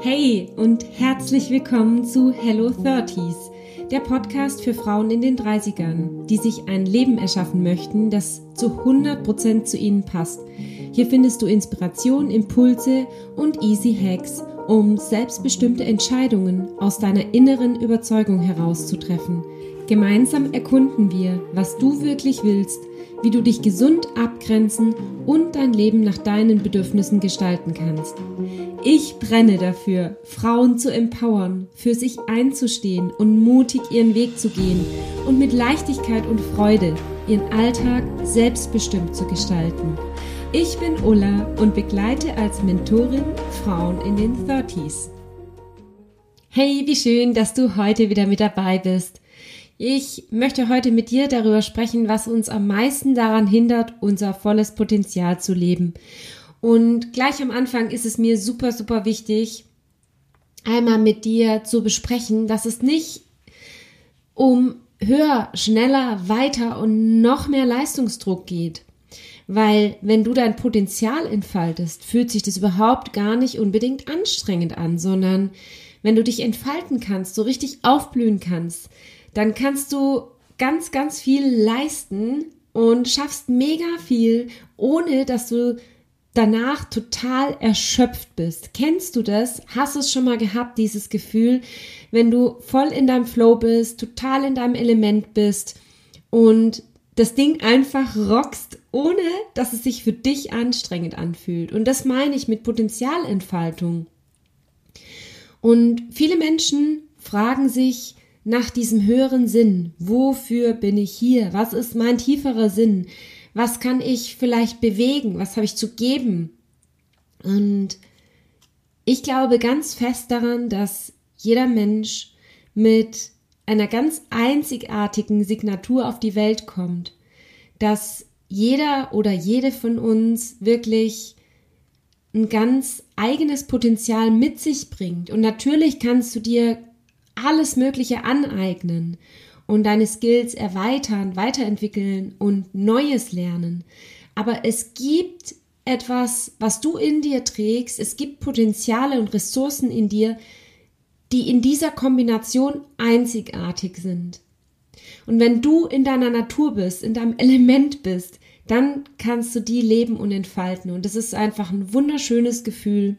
Hey und herzlich willkommen zu Hello 30s, der Podcast für Frauen in den 30ern, die sich ein Leben erschaffen möchten, das zu 100% zu ihnen passt. Hier findest du Inspiration, Impulse und Easy Hacks, um selbstbestimmte Entscheidungen aus deiner inneren Überzeugung herauszutreffen. Gemeinsam erkunden wir, was du wirklich willst, wie du dich gesund abgrenzen und dein Leben nach deinen Bedürfnissen gestalten kannst. Ich brenne dafür, Frauen zu empowern, für sich einzustehen und mutig ihren Weg zu gehen und mit Leichtigkeit und Freude ihren Alltag selbstbestimmt zu gestalten. Ich bin Ulla und begleite als Mentorin Frauen in den 30s. Hey, wie schön, dass du heute wieder mit dabei bist. Ich möchte heute mit dir darüber sprechen, was uns am meisten daran hindert, unser volles Potenzial zu leben. Und gleich am Anfang ist es mir super, super wichtig, einmal mit dir zu besprechen, dass es nicht um höher, schneller, weiter und noch mehr Leistungsdruck geht. Weil wenn du dein Potenzial entfaltest, fühlt sich das überhaupt gar nicht unbedingt anstrengend an, sondern wenn du dich entfalten kannst, so richtig aufblühen kannst, dann kannst du ganz, ganz viel leisten und schaffst mega viel, ohne dass du danach total erschöpft bist. Kennst du das? Hast du es schon mal gehabt, dieses Gefühl, wenn du voll in deinem Flow bist, total in deinem Element bist und das Ding einfach rockst, ohne dass es sich für dich anstrengend anfühlt. Und das meine ich mit Potenzialentfaltung. Und viele Menschen fragen sich, nach diesem höheren Sinn. Wofür bin ich hier? Was ist mein tieferer Sinn? Was kann ich vielleicht bewegen? Was habe ich zu geben? Und ich glaube ganz fest daran, dass jeder Mensch mit einer ganz einzigartigen Signatur auf die Welt kommt, dass jeder oder jede von uns wirklich ein ganz eigenes Potenzial mit sich bringt. Und natürlich kannst du dir alles Mögliche aneignen und deine Skills erweitern, weiterentwickeln und Neues lernen. Aber es gibt etwas, was du in dir trägst, es gibt Potenziale und Ressourcen in dir, die in dieser Kombination einzigartig sind. Und wenn du in deiner Natur bist, in deinem Element bist, dann kannst du die leben und entfalten. Und es ist einfach ein wunderschönes Gefühl,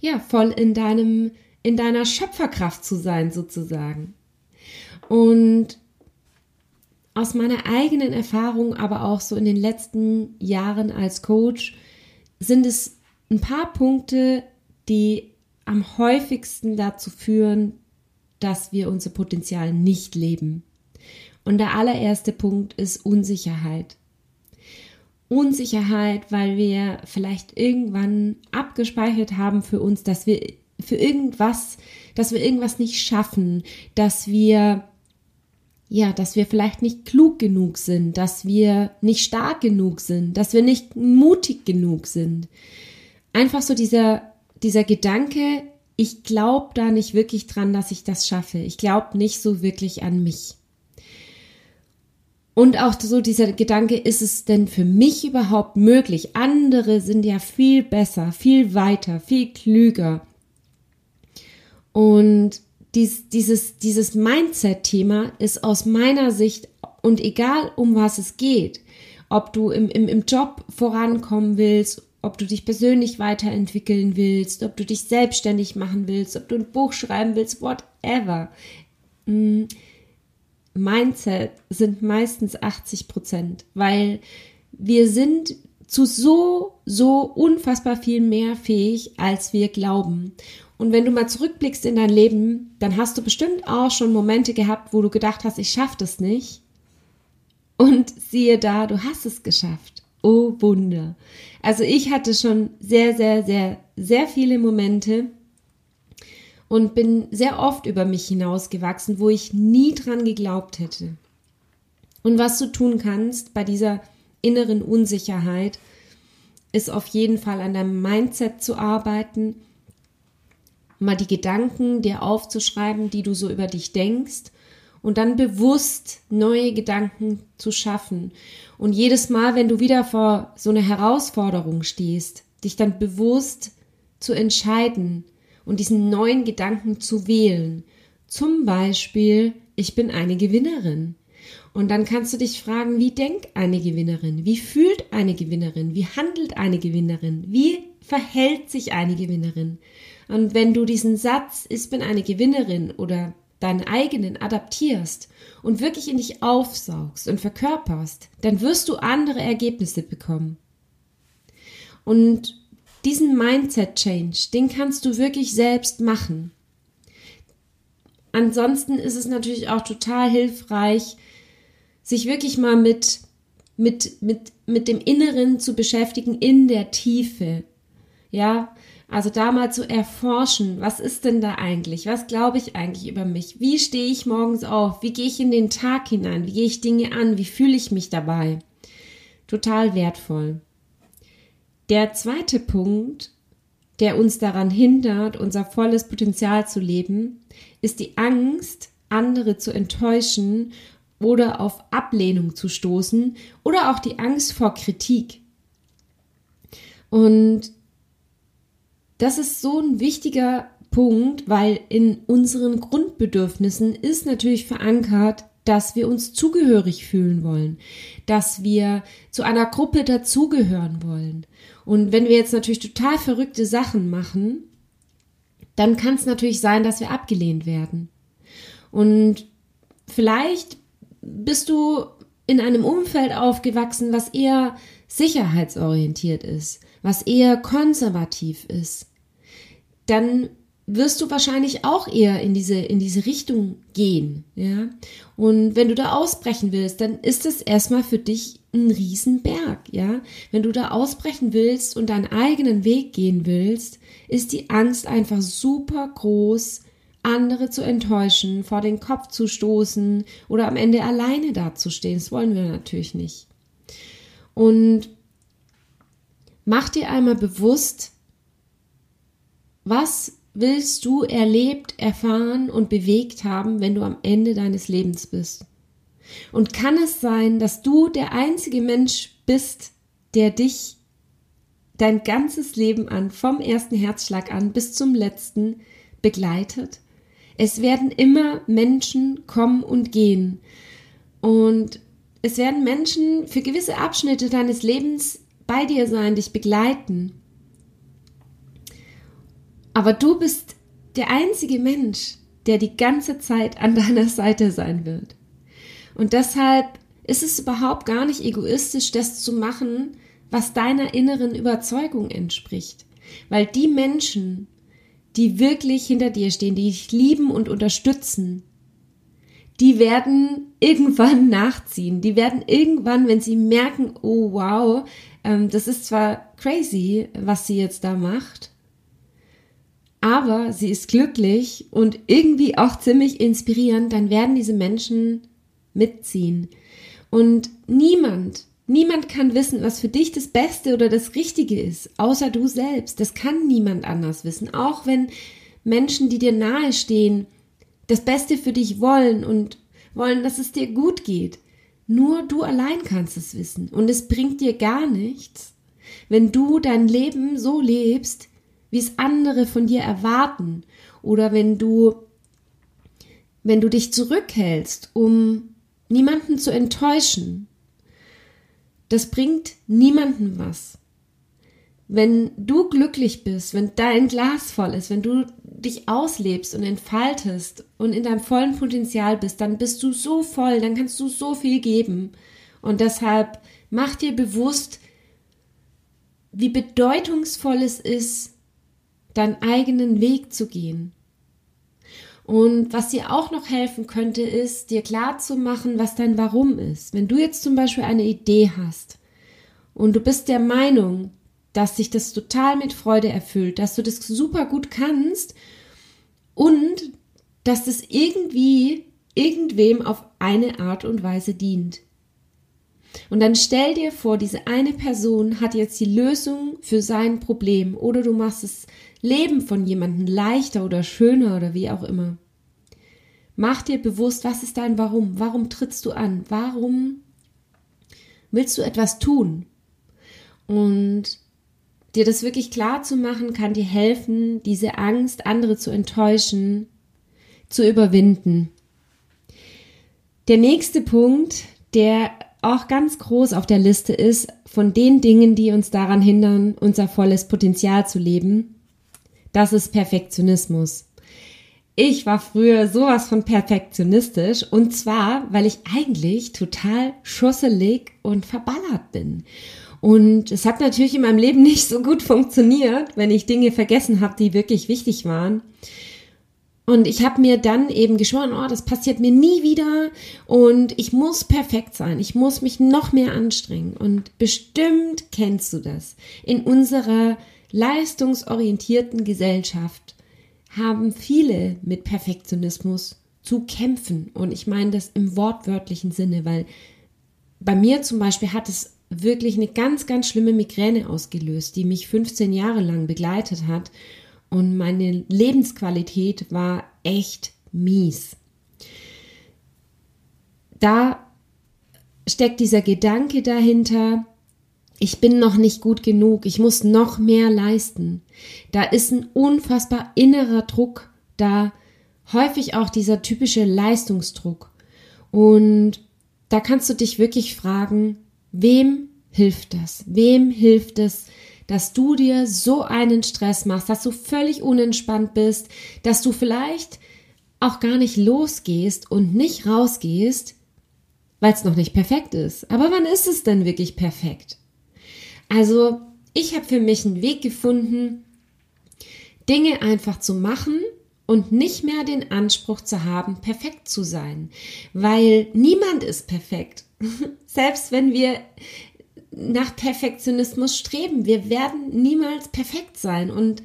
ja, voll in deinem in deiner Schöpferkraft zu sein, sozusagen. Und aus meiner eigenen Erfahrung, aber auch so in den letzten Jahren als Coach, sind es ein paar Punkte, die am häufigsten dazu führen, dass wir unser Potenzial nicht leben. Und der allererste Punkt ist Unsicherheit. Unsicherheit, weil wir vielleicht irgendwann abgespeichert haben für uns, dass wir für irgendwas, dass wir irgendwas nicht schaffen, dass wir ja, dass wir vielleicht nicht klug genug sind, dass wir nicht stark genug sind, dass wir nicht mutig genug sind. Einfach so dieser, dieser Gedanke, ich glaube da nicht wirklich dran, dass ich das schaffe. Ich glaube nicht so wirklich an mich. Und auch so dieser Gedanke, ist es denn für mich überhaupt möglich? Andere sind ja viel besser, viel weiter, viel klüger. Und dies, dieses, dieses Mindset-Thema ist aus meiner Sicht, und egal um was es geht, ob du im, im, im Job vorankommen willst, ob du dich persönlich weiterentwickeln willst, ob du dich selbstständig machen willst, ob du ein Buch schreiben willst, whatever. Mm, Mindset sind meistens 80 Prozent, weil wir sind zu so, so unfassbar viel mehr fähig, als wir glauben. Und wenn du mal zurückblickst in dein Leben, dann hast du bestimmt auch schon Momente gehabt, wo du gedacht hast, ich schaffe das nicht. Und siehe da, du hast es geschafft. Oh Wunder. Also ich hatte schon sehr, sehr, sehr, sehr viele Momente und bin sehr oft über mich hinausgewachsen, wo ich nie dran geglaubt hätte. Und was du tun kannst bei dieser inneren Unsicherheit, ist auf jeden Fall an deinem Mindset zu arbeiten mal die Gedanken dir aufzuschreiben, die du so über dich denkst und dann bewusst neue Gedanken zu schaffen. Und jedes Mal, wenn du wieder vor so einer Herausforderung stehst, dich dann bewusst zu entscheiden und diesen neuen Gedanken zu wählen. Zum Beispiel, ich bin eine Gewinnerin. Und dann kannst du dich fragen, wie denkt eine Gewinnerin? Wie fühlt eine Gewinnerin? Wie handelt eine Gewinnerin? Wie verhält sich eine Gewinnerin? Und wenn du diesen Satz, ich bin eine Gewinnerin oder deinen eigenen adaptierst und wirklich in dich aufsaugst und verkörperst, dann wirst du andere Ergebnisse bekommen. Und diesen Mindset Change, den kannst du wirklich selbst machen. Ansonsten ist es natürlich auch total hilfreich, sich wirklich mal mit, mit, mit, mit dem Inneren zu beschäftigen in der Tiefe. Ja, also da mal zu erforschen, was ist denn da eigentlich? Was glaube ich eigentlich über mich? Wie stehe ich morgens auf? Wie gehe ich in den Tag hinein? Wie gehe ich Dinge an? Wie fühle ich mich dabei? Total wertvoll. Der zweite Punkt, der uns daran hindert, unser volles Potenzial zu leben, ist die Angst, andere zu enttäuschen oder auf Ablehnung zu stoßen oder auch die Angst vor Kritik. Und das ist so ein wichtiger Punkt, weil in unseren Grundbedürfnissen ist natürlich verankert, dass wir uns zugehörig fühlen wollen, dass wir zu einer Gruppe dazugehören wollen. Und wenn wir jetzt natürlich total verrückte Sachen machen, dann kann es natürlich sein, dass wir abgelehnt werden. Und vielleicht bist du in einem Umfeld aufgewachsen, was eher sicherheitsorientiert ist, was eher konservativ ist, dann wirst du wahrscheinlich auch eher in diese, in diese Richtung gehen, ja. Und wenn du da ausbrechen willst, dann ist es erstmal für dich ein Riesenberg, ja. Wenn du da ausbrechen willst und deinen eigenen Weg gehen willst, ist die Angst einfach super groß, andere zu enttäuschen, vor den Kopf zu stoßen oder am Ende alleine dazustehen. Das wollen wir natürlich nicht. Und mach dir einmal bewusst, was willst du erlebt, erfahren und bewegt haben, wenn du am Ende deines Lebens bist? Und kann es sein, dass du der einzige Mensch bist, der dich dein ganzes Leben an, vom ersten Herzschlag an bis zum letzten, begleitet? Es werden immer Menschen kommen und gehen. Und es werden Menschen für gewisse Abschnitte deines Lebens bei dir sein, dich begleiten. Aber du bist der einzige Mensch, der die ganze Zeit an deiner Seite sein wird. Und deshalb ist es überhaupt gar nicht egoistisch, das zu machen, was deiner inneren Überzeugung entspricht. Weil die Menschen, die wirklich hinter dir stehen, die dich lieben und unterstützen, die werden irgendwann nachziehen. Die werden irgendwann, wenn sie merken, oh wow, ähm, das ist zwar crazy, was sie jetzt da macht, aber sie ist glücklich und irgendwie auch ziemlich inspirierend, dann werden diese Menschen mitziehen. Und niemand, niemand kann wissen, was für dich das Beste oder das Richtige ist, außer du selbst. Das kann niemand anders wissen. Auch wenn Menschen, die dir nahestehen, das Beste für dich wollen und wollen, dass es dir gut geht. Nur du allein kannst es wissen. Und es bringt dir gar nichts, wenn du dein Leben so lebst, wie es andere von dir erwarten oder wenn du wenn du dich zurückhältst, um niemanden zu enttäuschen. Das bringt niemanden was. Wenn du glücklich bist, wenn dein Glas voll ist, wenn du dich auslebst und entfaltest und in deinem vollen Potenzial bist, dann bist du so voll, dann kannst du so viel geben. Und deshalb mach dir bewusst, wie bedeutungsvoll es ist, deinen eigenen Weg zu gehen. Und was dir auch noch helfen könnte, ist, dir klar zu machen, was dein Warum ist. Wenn du jetzt zum Beispiel eine Idee hast und du bist der Meinung, dass sich das total mit Freude erfüllt, dass du das super gut kannst und dass das irgendwie irgendwem auf eine Art und Weise dient. Und dann stell dir vor, diese eine Person hat jetzt die Lösung für sein Problem oder du machst das Leben von jemandem leichter oder schöner oder wie auch immer. Mach dir bewusst, was ist dein Warum? Warum trittst du an? Warum willst du etwas tun? Und dir das wirklich klar zu machen, kann dir helfen, diese Angst, andere zu enttäuschen, zu überwinden. Der nächste Punkt, der auch ganz groß auf der Liste ist, von den Dingen, die uns daran hindern, unser volles Potenzial zu leben, das ist Perfektionismus. Ich war früher sowas von perfektionistisch und zwar, weil ich eigentlich total schusselig und verballert bin. Und es hat natürlich in meinem Leben nicht so gut funktioniert, wenn ich Dinge vergessen habe, die wirklich wichtig waren. Und ich habe mir dann eben geschworen, oh, das passiert mir nie wieder und ich muss perfekt sein, ich muss mich noch mehr anstrengen. Und bestimmt kennst du das. In unserer leistungsorientierten Gesellschaft haben viele mit Perfektionismus zu kämpfen. Und ich meine das im wortwörtlichen Sinne, weil bei mir zum Beispiel hat es wirklich eine ganz, ganz schlimme Migräne ausgelöst, die mich 15 Jahre lang begleitet hat. Und meine Lebensqualität war echt mies. Da steckt dieser Gedanke dahinter, ich bin noch nicht gut genug, ich muss noch mehr leisten. Da ist ein unfassbar innerer Druck da, häufig auch dieser typische Leistungsdruck. Und da kannst du dich wirklich fragen, Wem hilft das? Wem hilft es, dass du dir so einen Stress machst, dass du völlig unentspannt bist, dass du vielleicht auch gar nicht losgehst und nicht rausgehst, weil es noch nicht perfekt ist. Aber wann ist es denn wirklich perfekt? Also, ich habe für mich einen Weg gefunden, Dinge einfach zu machen und nicht mehr den Anspruch zu haben, perfekt zu sein, weil niemand ist perfekt. Selbst wenn wir nach Perfektionismus streben, wir werden niemals perfekt sein. Und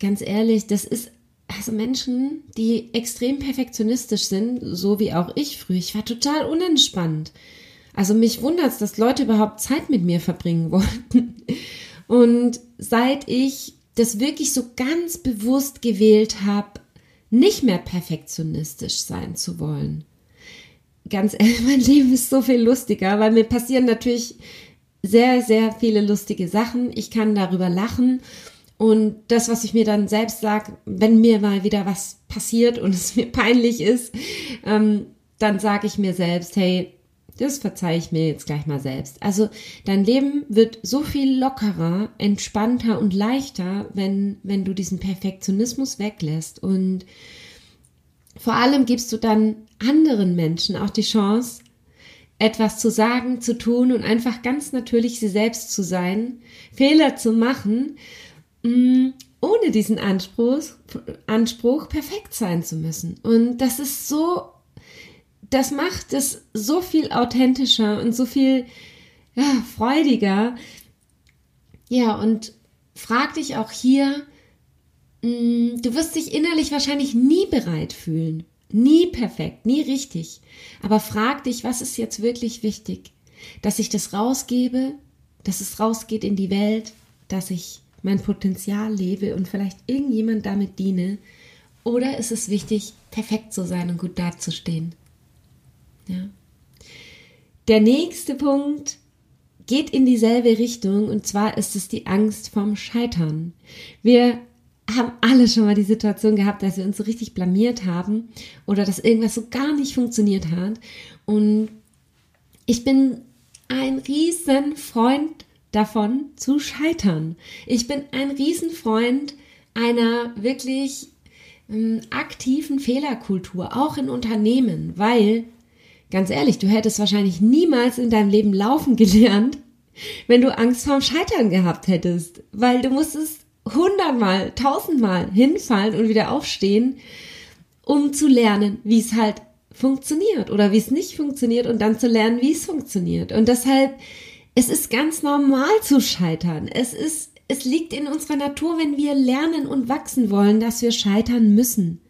ganz ehrlich, das ist also Menschen, die extrem perfektionistisch sind, so wie auch ich früher. Ich war total unentspannt. Also mich wundert es, dass Leute überhaupt Zeit mit mir verbringen wollten. Und seit ich das wirklich so ganz bewusst gewählt habe, nicht mehr perfektionistisch sein zu wollen, ganz ehrlich, mein Leben ist so viel lustiger, weil mir passieren natürlich sehr, sehr viele lustige Sachen. Ich kann darüber lachen. Und das, was ich mir dann selbst sage, wenn mir mal wieder was passiert und es mir peinlich ist, ähm, dann sage ich mir selbst, hey, das verzeihe ich mir jetzt gleich mal selbst. Also dein Leben wird so viel lockerer, entspannter und leichter, wenn, wenn du diesen Perfektionismus weglässt. Und vor allem gibst du dann anderen Menschen auch die Chance, etwas zu sagen, zu tun und einfach ganz natürlich sie selbst zu sein, Fehler zu machen, mm, ohne diesen Anspruch, Anspruch perfekt sein zu müssen. Und das ist so, das macht es so viel authentischer und so viel ja, freudiger. Ja, und frag dich auch hier, mm, du wirst dich innerlich wahrscheinlich nie bereit fühlen Nie perfekt, nie richtig. Aber frag dich, was ist jetzt wirklich wichtig? Dass ich das rausgebe, dass es rausgeht in die Welt, dass ich mein Potenzial lebe und vielleicht irgendjemand damit diene? Oder ist es wichtig, perfekt zu sein und gut dazustehen? Ja. Der nächste Punkt geht in dieselbe Richtung und zwar ist es die Angst vom Scheitern. Wir haben alle schon mal die Situation gehabt, dass wir uns so richtig blamiert haben oder dass irgendwas so gar nicht funktioniert hat. Und ich bin ein riesen Freund davon zu scheitern. Ich bin ein Riesenfreund einer wirklich ähm, aktiven Fehlerkultur, auch in Unternehmen, weil, ganz ehrlich, du hättest wahrscheinlich niemals in deinem Leben laufen gelernt, wenn du Angst vorm Scheitern gehabt hättest, weil du musstest hundertmal, tausendmal hinfallen und wieder aufstehen, um zu lernen, wie es halt funktioniert oder wie es nicht funktioniert und dann zu lernen, wie es funktioniert. Und deshalb, es ist ganz normal zu scheitern. Es ist, es liegt in unserer Natur, wenn wir lernen und wachsen wollen, dass wir scheitern müssen.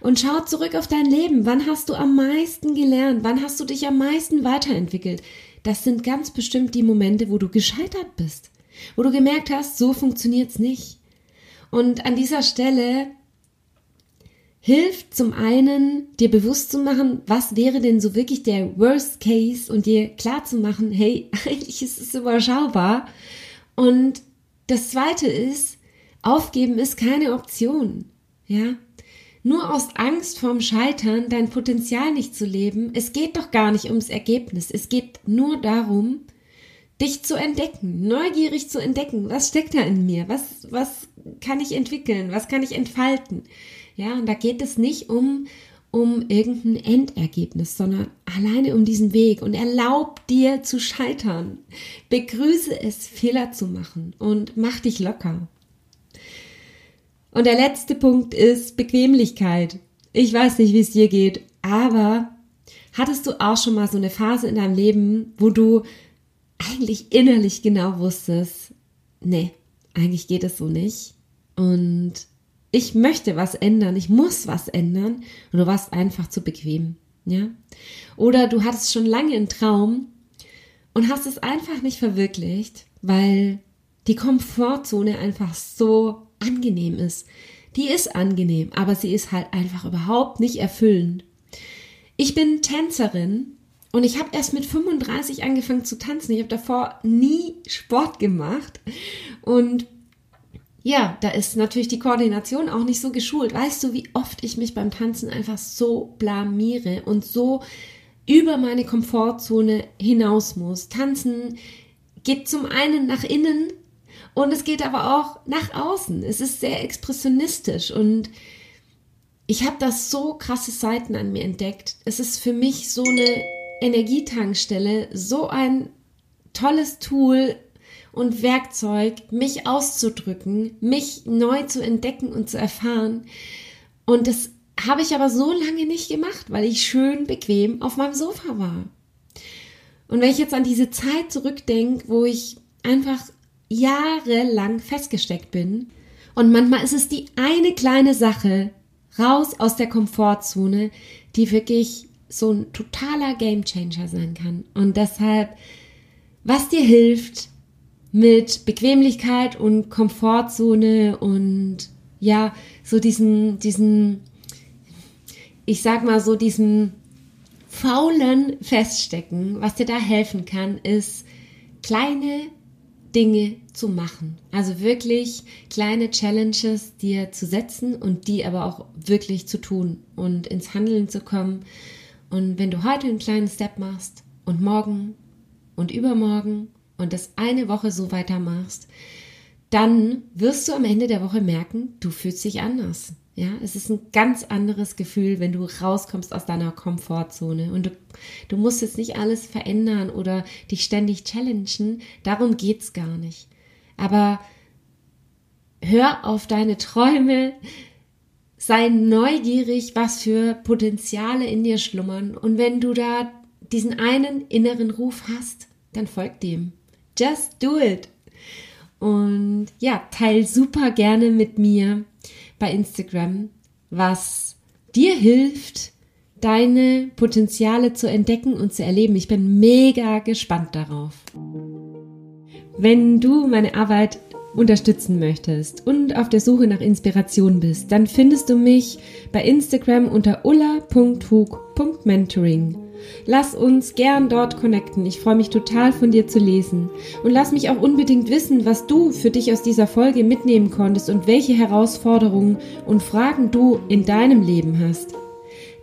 Und schau zurück auf dein Leben. Wann hast du am meisten gelernt? Wann hast du dich am meisten weiterentwickelt? Das sind ganz bestimmt die Momente, wo du gescheitert bist wo du gemerkt hast, so funktioniert's nicht. Und an dieser Stelle hilft zum einen, dir bewusst zu machen, was wäre denn so wirklich der Worst Case und dir klar zu machen, hey, eigentlich ist es überschaubar. Und das zweite ist, aufgeben ist keine Option. Ja? Nur aus Angst vorm Scheitern dein Potenzial nicht zu leben. Es geht doch gar nicht ums Ergebnis. Es geht nur darum, dich zu entdecken, neugierig zu entdecken. Was steckt da in mir? Was, was kann ich entwickeln? Was kann ich entfalten? Ja, und da geht es nicht um, um irgendein Endergebnis, sondern alleine um diesen Weg und erlaub dir zu scheitern. Begrüße es, Fehler zu machen und mach dich locker. Und der letzte Punkt ist Bequemlichkeit. Ich weiß nicht, wie es dir geht, aber hattest du auch schon mal so eine Phase in deinem Leben, wo du eigentlich innerlich genau wusstest, nee, eigentlich geht es so nicht. Und ich möchte was ändern, ich muss was ändern und du warst einfach zu bequem, ja? Oder du hattest schon lange einen Traum und hast es einfach nicht verwirklicht, weil die Komfortzone einfach so angenehm ist. Die ist angenehm, aber sie ist halt einfach überhaupt nicht erfüllend. Ich bin Tänzerin und ich habe erst mit 35 angefangen zu tanzen. Ich habe davor nie Sport gemacht und ja, da ist natürlich die Koordination auch nicht so geschult. Weißt du, wie oft ich mich beim Tanzen einfach so blamiere und so über meine Komfortzone hinaus muss. Tanzen geht zum einen nach innen und es geht aber auch nach außen. Es ist sehr expressionistisch und ich habe das so krasse Seiten an mir entdeckt. Es ist für mich so eine Energietankstelle, so ein tolles Tool und Werkzeug, mich auszudrücken, mich neu zu entdecken und zu erfahren. Und das habe ich aber so lange nicht gemacht, weil ich schön bequem auf meinem Sofa war. Und wenn ich jetzt an diese Zeit zurückdenke, wo ich einfach jahrelang festgesteckt bin. Und manchmal ist es die eine kleine Sache raus aus der Komfortzone, die wirklich so ein totaler Gamechanger sein kann. Und deshalb, was dir hilft, mit Bequemlichkeit und Komfortzone und ja, so diesen, diesen, ich sag mal so diesen faulen Feststecken, was dir da helfen kann, ist kleine Dinge zu machen. Also wirklich kleine Challenges dir zu setzen und die aber auch wirklich zu tun und ins Handeln zu kommen. Und wenn du heute einen kleinen Step machst und morgen und übermorgen und das eine Woche so weitermachst, dann wirst du am Ende der Woche merken, du fühlst dich anders. Ja, es ist ein ganz anderes Gefühl, wenn du rauskommst aus deiner Komfortzone und du, du musst jetzt nicht alles verändern oder dich ständig challengen. Darum geht's gar nicht. Aber hör auf deine Träume, sei neugierig, was für Potenziale in dir schlummern. Und wenn du da diesen einen inneren Ruf hast, dann folg dem. Just do it. Und ja, teil super gerne mit mir bei Instagram, was dir hilft, deine Potenziale zu entdecken und zu erleben. Ich bin mega gespannt darauf. Wenn du meine Arbeit unterstützen möchtest und auf der Suche nach Inspiration bist, dann findest du mich bei Instagram unter ulla.hug.mentoring. Lass uns gern dort connecten. Ich freue mich total von dir zu lesen. Und lass mich auch unbedingt wissen, was du für dich aus dieser Folge mitnehmen konntest und welche Herausforderungen und Fragen du in deinem Leben hast.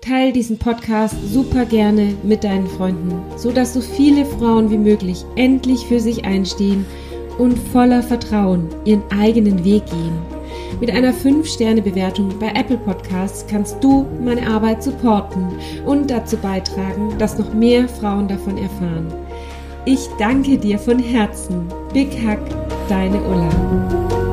Teil diesen Podcast super gerne mit deinen Freunden, so dass so viele Frauen wie möglich endlich für sich einstehen und voller Vertrauen ihren eigenen Weg gehen. Mit einer 5-Sterne-Bewertung bei Apple Podcasts kannst du meine Arbeit supporten und dazu beitragen, dass noch mehr Frauen davon erfahren. Ich danke dir von Herzen. Big Hug, deine Ulla.